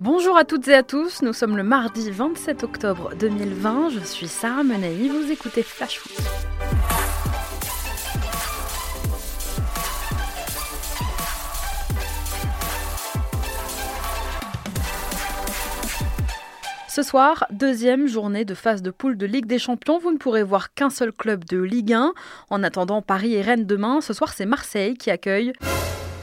Bonjour à toutes et à tous, nous sommes le mardi 27 octobre 2020, je suis Sarah Menei, vous écoutez Flash Foot. Ce soir, deuxième journée de phase de poule de Ligue des Champions. Vous ne pourrez voir qu'un seul club de Ligue 1. En attendant Paris et Rennes demain, ce soir c'est Marseille qui accueille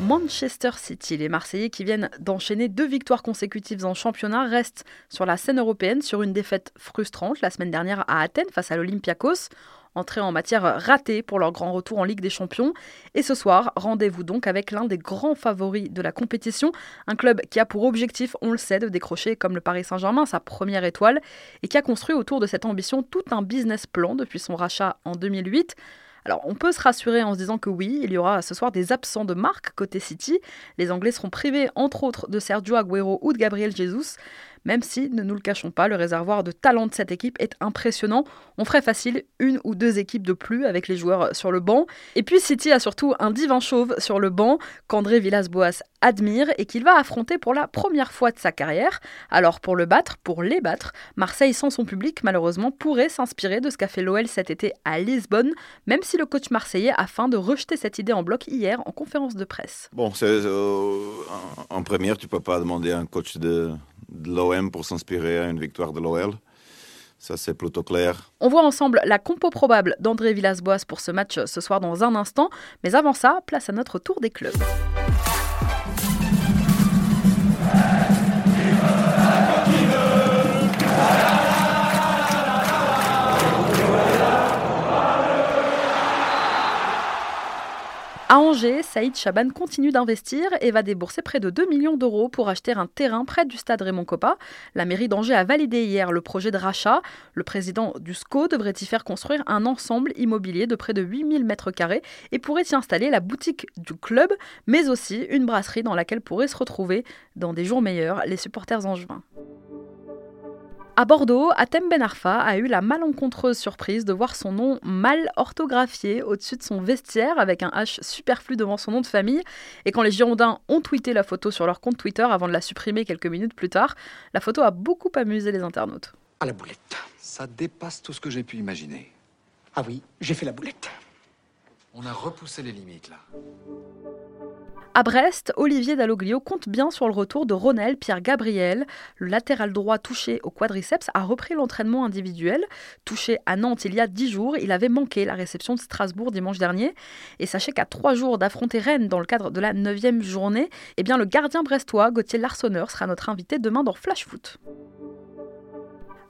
Manchester City. Les Marseillais qui viennent d'enchaîner deux victoires consécutives en championnat restent sur la scène européenne sur une défaite frustrante la semaine dernière à Athènes face à l'Olympiakos entrée en matière ratée pour leur grand retour en Ligue des Champions. Et ce soir, rendez-vous donc avec l'un des grands favoris de la compétition, un club qui a pour objectif, on le sait, de décrocher comme le Paris Saint-Germain sa première étoile et qui a construit autour de cette ambition tout un business plan depuis son rachat en 2008. Alors on peut se rassurer en se disant que oui, il y aura ce soir des absents de marque côté City. Les Anglais seront privés entre autres de Sergio Aguero ou de Gabriel Jesus même si, ne nous le cachons pas, le réservoir de talent de cette équipe est impressionnant. On ferait facile une ou deux équipes de plus avec les joueurs sur le banc. Et puis City a surtout un divin chauve sur le banc qu'André Villas-Boas admire et qu'il va affronter pour la première fois de sa carrière. Alors pour le battre, pour les battre, Marseille sans son public malheureusement pourrait s'inspirer de ce qu'a fait l'OL cet été à Lisbonne, même si le coach marseillais a faim de rejeter cette idée en bloc hier en conférence de presse. Bon, euh, en première, tu peux pas demander à un coach de, de l'OM pour s'inspirer à une victoire de l'OL. Ça, c'est plutôt clair. On voit ensemble la compo probable d'André Villas-Boas pour ce match ce soir dans un instant. Mais avant ça, place à notre tour des clubs. Saïd Chaban continue d'investir et va débourser près de 2 millions d'euros pour acheter un terrain près du stade Raymond Coppa. La mairie d'Angers a validé hier le projet de rachat. Le président du SCO devrait y faire construire un ensemble immobilier de près de 8000 m2 et pourrait y installer la boutique du club, mais aussi une brasserie dans laquelle pourraient se retrouver, dans des jours meilleurs, les supporters angevins. À Bordeaux, Atem Ben Arfa a eu la malencontreuse surprise de voir son nom mal orthographié au-dessus de son vestiaire avec un H superflu devant son nom de famille. Et quand les Girondins ont tweeté la photo sur leur compte Twitter avant de la supprimer quelques minutes plus tard, la photo a beaucoup amusé les internautes. À la boulette. Ça dépasse tout ce que j'ai pu imaginer. Ah oui, j'ai fait la boulette. On a repoussé les limites là. À Brest, Olivier Dalloglio compte bien sur le retour de Ronel Pierre Gabriel. Le latéral droit touché au quadriceps a repris l'entraînement individuel. Touché à Nantes il y a dix jours, il avait manqué la réception de Strasbourg dimanche dernier. Et sachez qu'à trois jours d'affronter Rennes dans le cadre de la neuvième journée, eh bien le gardien brestois Gauthier Larsonneur sera notre invité demain dans Flash Foot.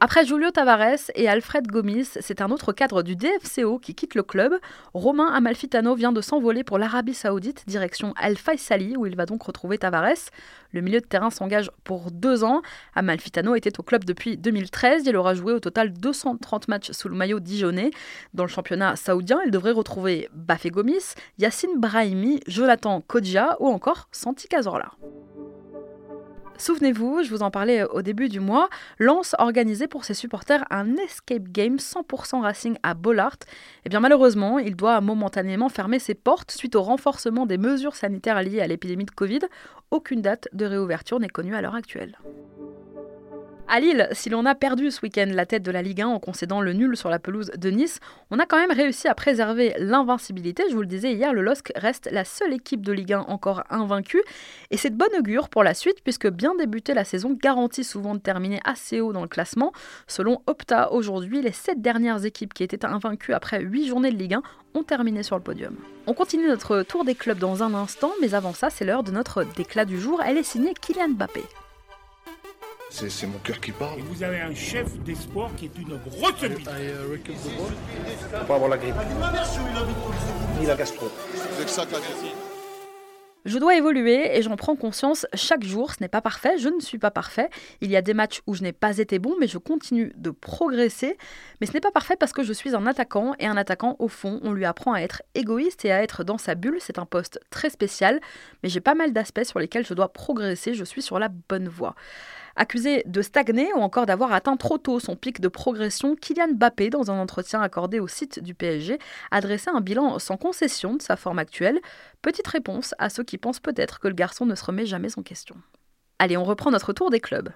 Après Julio Tavares et Alfred Gomis, c'est un autre cadre du DFCO qui quitte le club. Romain Amalfitano vient de s'envoler pour l'Arabie Saoudite, direction Al Faisali, où il va donc retrouver Tavares. Le milieu de terrain s'engage pour deux ans. Amalfitano était au club depuis 2013. Il aura joué au total 230 matchs sous le maillot dijonnais. Dans le championnat saoudien, il devrait retrouver Bafé Gomis, Yassine Brahimi, Jonathan Kodja ou encore Santi Cazorla. Souvenez-vous, je vous en parlais au début du mois, Lance organisait pour ses supporters un escape game 100% racing à Bollard. Et eh bien malheureusement, il doit momentanément fermer ses portes suite au renforcement des mesures sanitaires liées à l'épidémie de Covid. Aucune date de réouverture n'est connue à l'heure actuelle. À Lille, si l'on a perdu ce week-end la tête de la Ligue 1 en concédant le nul sur la pelouse de Nice, on a quand même réussi à préserver l'invincibilité. Je vous le disais hier, le LOSC reste la seule équipe de Ligue 1 encore invaincue. Et c'est de bonne augure pour la suite, puisque bien débuter la saison garantit souvent de terminer assez haut dans le classement. Selon Opta, aujourd'hui, les sept dernières équipes qui étaient invaincues après huit journées de Ligue 1 ont terminé sur le podium. On continue notre tour des clubs dans un instant, mais avant ça, c'est l'heure de notre déclat du jour. Elle est signée Kylian Mbappé. C'est mon cœur qui parle. Et vous avez un chef d'espoir qui est une grosse bite. Faut pas avoir la grippe. Ni la gastro. Je dois évoluer et j'en prends conscience chaque jour. Ce n'est pas parfait, je ne suis pas parfait. Il y a des matchs où je n'ai pas été bon, mais je continue de progresser. Mais ce n'est pas parfait parce que je suis un attaquant et un attaquant, au fond, on lui apprend à être égoïste et à être dans sa bulle. C'est un poste très spécial, mais j'ai pas mal d'aspects sur lesquels je dois progresser. Je suis sur la bonne voie. Accusé de stagner ou encore d'avoir atteint trop tôt son pic de progression, Kylian Mbappé, dans un entretien accordé au site du PSG, a dressé un bilan sans concession de sa forme actuelle. Petite réponse à ceux qui pensent peut-être que le garçon ne se remet jamais en question. Allez, on reprend notre tour des clubs.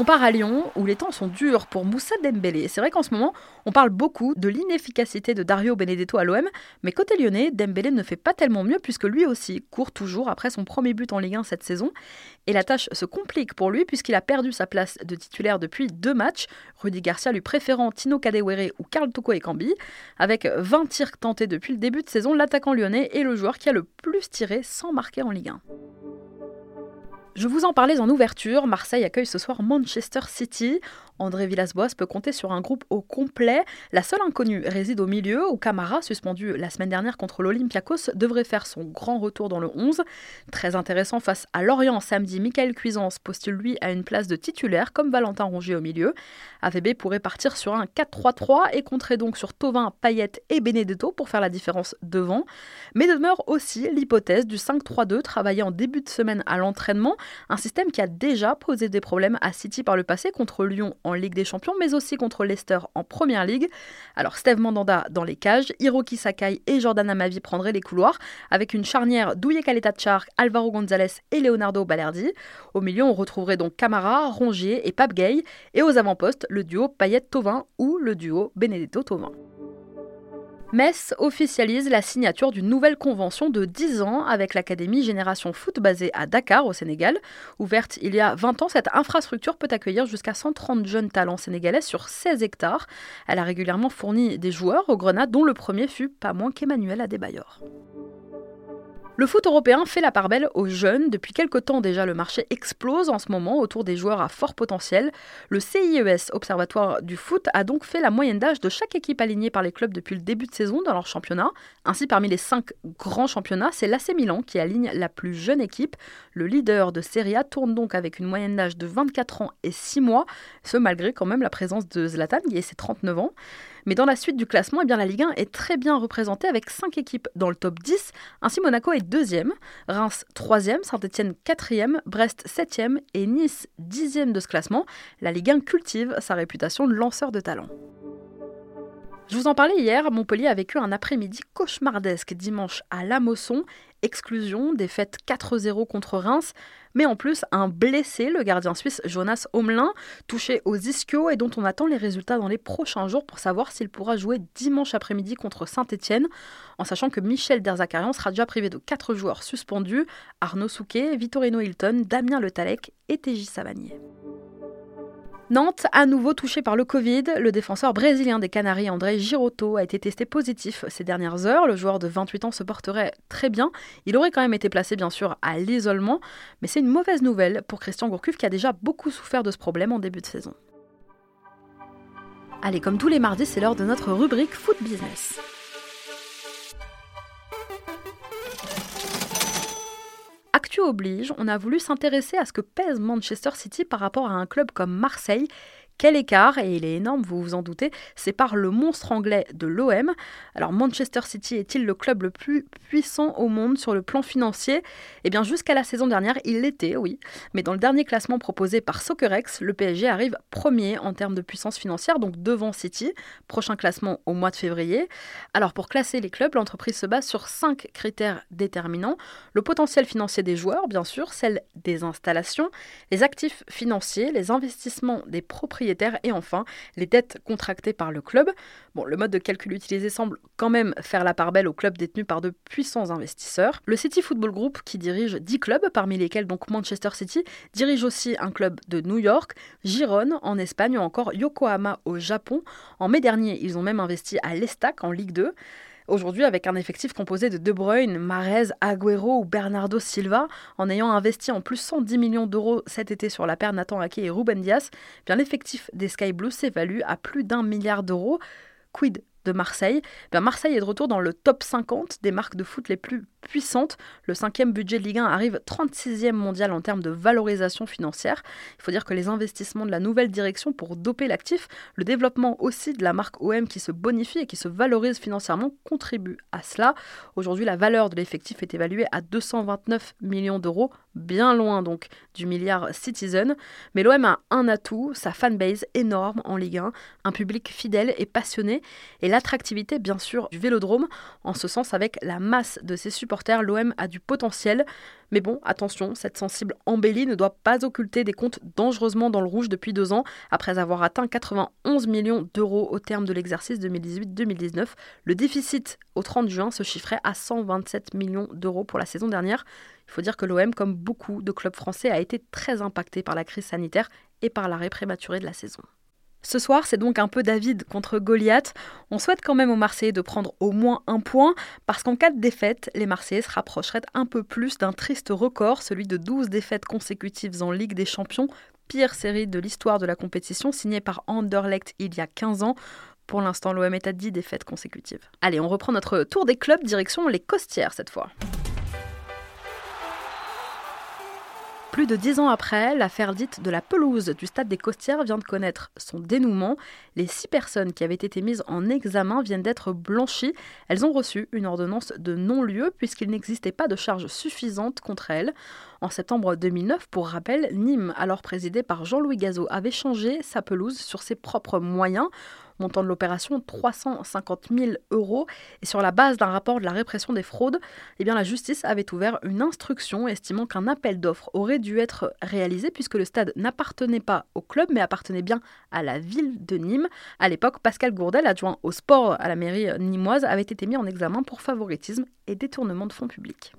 On part à Lyon, où les temps sont durs pour Moussa Dembélé. C'est vrai qu'en ce moment, on parle beaucoup de l'inefficacité de Dario Benedetto à l'OM, mais côté lyonnais, Dembélé ne fait pas tellement mieux puisque lui aussi court toujours après son premier but en Ligue 1 cette saison. Et la tâche se complique pour lui puisqu'il a perdu sa place de titulaire depuis deux matchs, Rudy Garcia lui préférant Tino Kadewere ou Karl Toko Ekambi. Avec 20 tirs tentés depuis le début de saison, l'attaquant lyonnais est le joueur qui a le plus tiré sans marquer en Ligue 1. Je vous en parlais en ouverture, Marseille accueille ce soir Manchester City. André Villas-Boas peut compter sur un groupe au complet. La seule inconnue réside au milieu, où Camara, suspendu la semaine dernière contre l'Olympiakos, devrait faire son grand retour dans le 11. Très intéressant face à Lorient samedi, Michael Cuisance postule lui à une place de titulaire comme Valentin Rongier au milieu. AVB pourrait partir sur un 4-3-3 et compterait donc sur Tovin, Payet et Benedetto pour faire la différence devant. Mais demeure aussi l'hypothèse du 5-3-2 travaillé en début de semaine à l'entraînement, un système qui a déjà posé des problèmes à City par le passé contre Lyon Ligue des Champions, mais aussi contre Leicester en Première Ligue. Alors Steve Mandanda dans les cages, Hiroki Sakai et Jordan Amavi prendraient les couloirs, avec une charnière Douye Chark, Alvaro Gonzalez et Leonardo Balerdi. Au milieu, on retrouverait donc Camara, Rongier et Pape Gay, et aux avant-postes, le duo Payet-Tovin ou le duo Benedetto-Tovin. Metz officialise la signature d'une nouvelle convention de 10 ans avec l'Académie Génération Foot basée à Dakar, au Sénégal. Ouverte il y a 20 ans, cette infrastructure peut accueillir jusqu'à 130 jeunes talents sénégalais sur 16 hectares. Elle a régulièrement fourni des joueurs au Grenade, dont le premier fut pas moins qu'Emmanuel Adebayor. Le foot européen fait la part belle aux jeunes. Depuis quelque temps déjà, le marché explose en ce moment autour des joueurs à fort potentiel. Le CIES, Observatoire du foot, a donc fait la moyenne d'âge de chaque équipe alignée par les clubs depuis le début de saison dans leur championnat. Ainsi, parmi les cinq grands championnats, c'est l'AC Milan qui aligne la plus jeune équipe. Le leader de Serie A tourne donc avec une moyenne d'âge de 24 ans et 6 mois, ce malgré quand même la présence de Zlatan qui a ses 39 ans. Mais dans la suite du classement, eh la Ligue 1 est très bien représentée avec 5 équipes dans le top 10. Ainsi, Monaco est deuxième, Reims troisième, Saint-Etienne quatrième, Brest septième et Nice dixième de ce classement. La Ligue 1 cultive sa réputation de lanceur de talent. Je vous en parlais hier, Montpellier a vécu un après-midi cauchemardesque dimanche à La Mosson exclusion, défaite 4-0 contre Reims, mais en plus un blessé, le gardien suisse Jonas Homelin, touché aux ischios et dont on attend les résultats dans les prochains jours pour savoir s'il pourra jouer dimanche après-midi contre Saint-Etienne, en sachant que Michel Derzakarian sera déjà privé de 4 joueurs suspendus, Arnaud Souquet, Vittorino Hilton, Damien Le Talec et TJ Savanier. Nantes, à nouveau touché par le Covid, le défenseur brésilien des Canaries André Girotto a été testé positif ces dernières heures. Le joueur de 28 ans se porterait très bien. Il aurait quand même été placé bien sûr à l'isolement, mais c'est une mauvaise nouvelle pour Christian Gourcuff qui a déjà beaucoup souffert de ce problème en début de saison. Allez, comme tous les mardis, c'est l'heure de notre rubrique Foot Business. Actu oblige, on a voulu s'intéresser à ce que pèse Manchester City par rapport à un club comme Marseille quel écart, et il est énorme, vous vous en doutez, sépare le monstre anglais de l'OM. Alors Manchester City est-il le club le plus puissant au monde sur le plan financier? Eh bien jusqu'à la saison dernière, il l'était, oui. Mais dans le dernier classement proposé par Soccerex, le PSG arrive premier en termes de puissance financière, donc devant City. Prochain classement au mois de février. Alors pour classer les clubs, l'entreprise se base sur cinq critères déterminants. Le potentiel financier des joueurs, bien sûr, celle des installations, les actifs financiers, les investissements des propriétaires et enfin les dettes contractées par le club. Bon, le mode de calcul utilisé semble quand même faire la part belle aux clubs détenus par de puissants investisseurs. Le City Football Group, qui dirige 10 clubs, parmi lesquels donc Manchester City, dirige aussi un club de New York, Giron en Espagne ou encore Yokohama au Japon. En mai dernier, ils ont même investi à l'Estac en Ligue 2. Aujourd'hui, avec un effectif composé de De Bruyne, Marez, Agüero ou Bernardo Silva, en ayant investi en plus 110 millions d'euros cet été sur la paire Nathan Ake et Ruben Dias, l'effectif des Sky Blues s'évalue à plus d'un milliard d'euros. Quid de Marseille? Marseille est de retour dans le top 50 des marques de foot les plus puissantes. Le cinquième budget de Ligue 1 arrive 36e mondial en termes de valorisation financière. Il faut dire que les investissements de la nouvelle direction pour doper l'actif, le développement aussi de la marque OM qui se bonifie et qui se valorise financièrement contribuent à cela. Aujourd'hui, la valeur de l'effectif est évaluée à 229 millions d'euros, bien loin donc du milliard Citizen. Mais l'OM a un atout, sa fanbase énorme en Ligue 1, un public fidèle et passionné, et l'attractivité bien sûr du vélodrome, en ce sens avec la masse de ses supporters l'OM a du potentiel. Mais bon, attention, cette sensible embellie ne doit pas occulter des comptes dangereusement dans le rouge depuis deux ans, après avoir atteint 91 millions d'euros au terme de l'exercice 2018-2019. Le déficit au 30 juin se chiffrait à 127 millions d'euros pour la saison dernière. Il faut dire que l'OM, comme beaucoup de clubs français, a été très impacté par la crise sanitaire et par l'arrêt prématuré de la saison. Ce soir, c'est donc un peu David contre Goliath. On souhaite quand même aux Marseillais de prendre au moins un point, parce qu'en cas de défaite, les Marseillais se rapprocheraient un peu plus d'un triste record, celui de 12 défaites consécutives en Ligue des Champions, pire série de l'histoire de la compétition, signée par Anderlecht il y a 15 ans. Pour l'instant, l'OM est à 10 défaites consécutives. Allez, on reprend notre tour des clubs, direction les Costières cette fois. Plus de dix ans après, l'affaire dite de la pelouse du stade des Costières vient de connaître son dénouement. Les six personnes qui avaient été mises en examen viennent d'être blanchies. Elles ont reçu une ordonnance de non-lieu puisqu'il n'existait pas de charge suffisante contre elles. En septembre 2009, pour rappel, Nîmes, alors présidé par Jean-Louis Gazot, avait changé sa pelouse sur ses propres moyens montant de l'opération 350 000 euros. Et sur la base d'un rapport de la répression des fraudes, eh la justice avait ouvert une instruction estimant qu'un appel d'offres aurait dû être réalisé puisque le stade n'appartenait pas au club mais appartenait bien à la ville de Nîmes. À l'époque, Pascal Gourdel, adjoint au sport à la mairie nîmoise, avait été mis en examen pour favoritisme et détournement de fonds publics.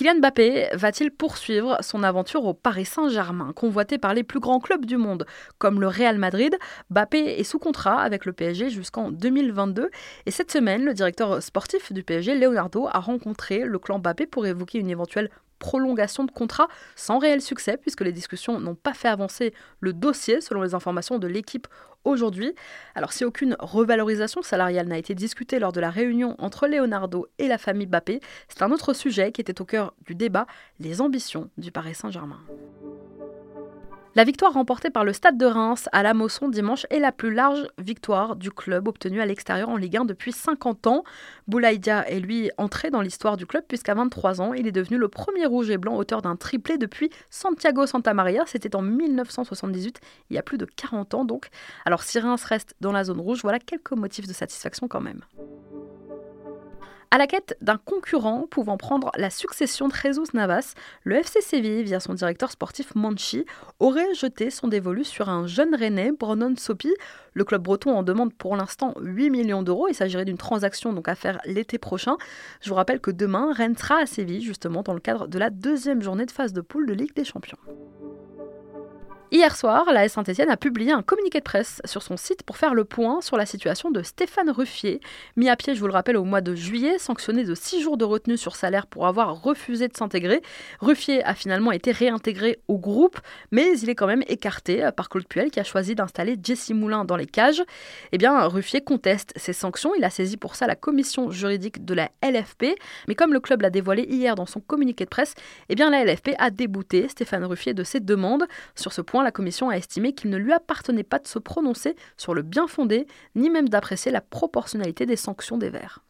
Kylian Mbappé va-t-il poursuivre son aventure au Paris Saint-Germain, convoité par les plus grands clubs du monde comme le Real Madrid? Mbappé est sous contrat avec le PSG jusqu'en 2022 et cette semaine, le directeur sportif du PSG, Leonardo, a rencontré le clan Mbappé pour évoquer une éventuelle prolongation de contrat sans réel succès puisque les discussions n'ont pas fait avancer le dossier selon les informations de l'équipe aujourd'hui. Alors si aucune revalorisation salariale n'a été discutée lors de la réunion entre Leonardo et la famille Bappé, c'est un autre sujet qui était au cœur du débat, les ambitions du Paris Saint-Germain. La victoire remportée par le Stade de Reims à la Mosson dimanche est la plus large victoire du club obtenue à l'extérieur en Ligue 1 depuis 50 ans. Boulaïdia est lui entré dans l'histoire du club puisqu'à 23 ans, il est devenu le premier rouge et blanc auteur d'un triplé depuis Santiago Santa Maria. C'était en 1978, il y a plus de 40 ans donc. Alors si Reims reste dans la zone rouge, voilà quelques motifs de satisfaction quand même. À la quête d'un concurrent pouvant prendre la succession de Jesus Navas, le FC Séville, via son directeur sportif Manchi, aurait jeté son dévolu sur un jeune Rennais, Bronon Sopi. Le club breton en demande pour l'instant 8 millions d'euros. Il s'agirait d'une transaction donc à faire l'été prochain. Je vous rappelle que demain, Rennes sera à Séville, justement dans le cadre de la deuxième journée de phase de poule de Ligue des Champions. Hier soir, la Saint-Etienne a publié un communiqué de presse sur son site pour faire le point sur la situation de Stéphane Ruffier, mis à pied, je vous le rappelle, au mois de juillet, sanctionné de 6 jours de retenue sur salaire pour avoir refusé de s'intégrer. Ruffier a finalement été réintégré au groupe, mais il est quand même écarté par Claude Puel qui a choisi d'installer Jesse Moulin dans les cages. Eh bien, Ruffier conteste ces sanctions. Il a saisi pour ça la commission juridique de la LFP, mais comme le club l'a dévoilé hier dans son communiqué de presse, eh bien la LFP a débouté Stéphane Ruffier de ses demandes. Sur ce point, la commission a estimé qu'il ne lui appartenait pas de se prononcer sur le bien fondé, ni même d'apprécier la proportionnalité des sanctions des Verts.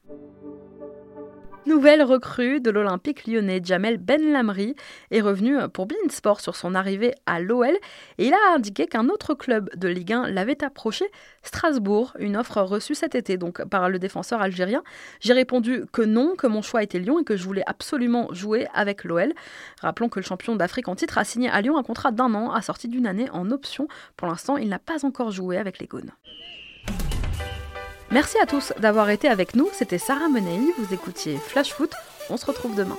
Nouvelle recrue de l'Olympique lyonnais, Jamel Ben Lamri est revenu pour Sport sur son arrivée à l'OL et il a indiqué qu'un autre club de Ligue 1 l'avait approché, Strasbourg, une offre reçue cet été donc par le défenseur algérien. J'ai répondu que non, que mon choix était Lyon et que je voulais absolument jouer avec l'OL. Rappelons que le champion d'Afrique en titre a signé à Lyon un contrat d'un an assorti d'une année en option. Pour l'instant, il n'a pas encore joué avec les Gaunes. Merci à tous d'avoir été avec nous. C'était Sarah Menei. Vous écoutiez Flash Foot. On se retrouve demain.